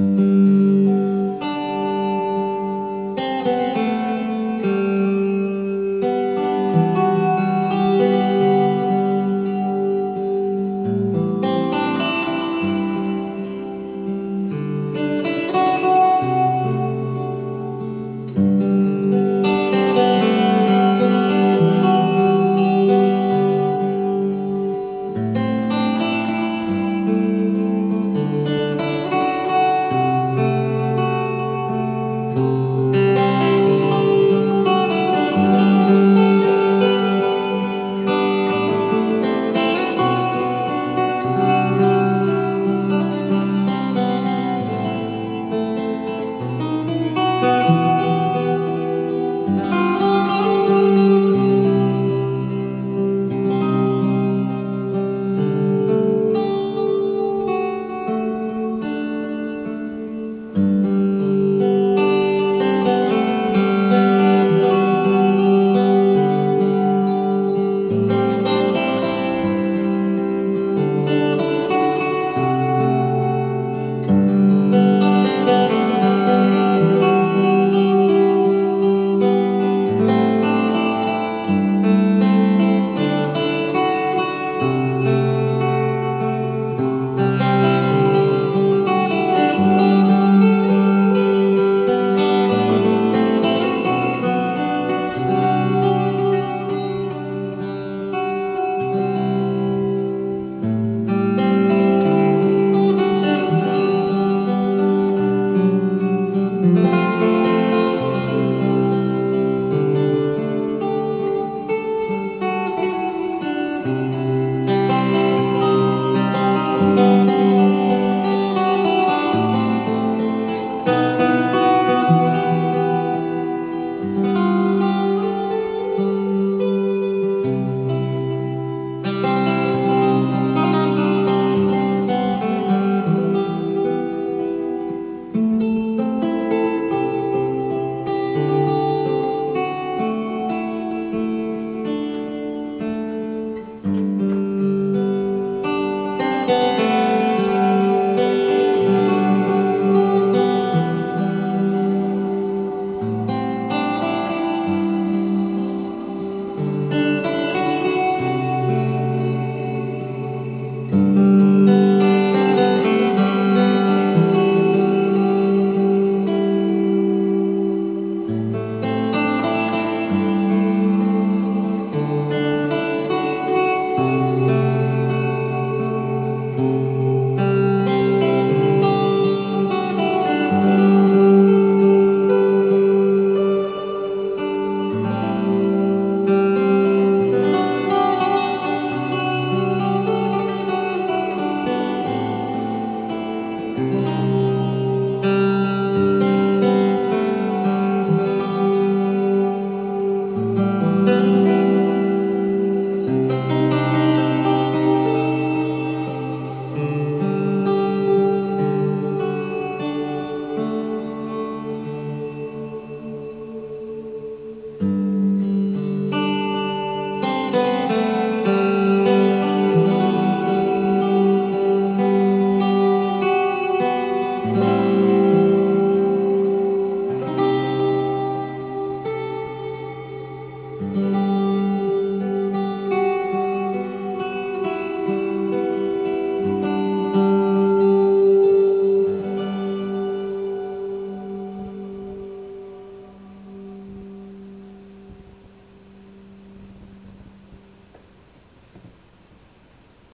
you.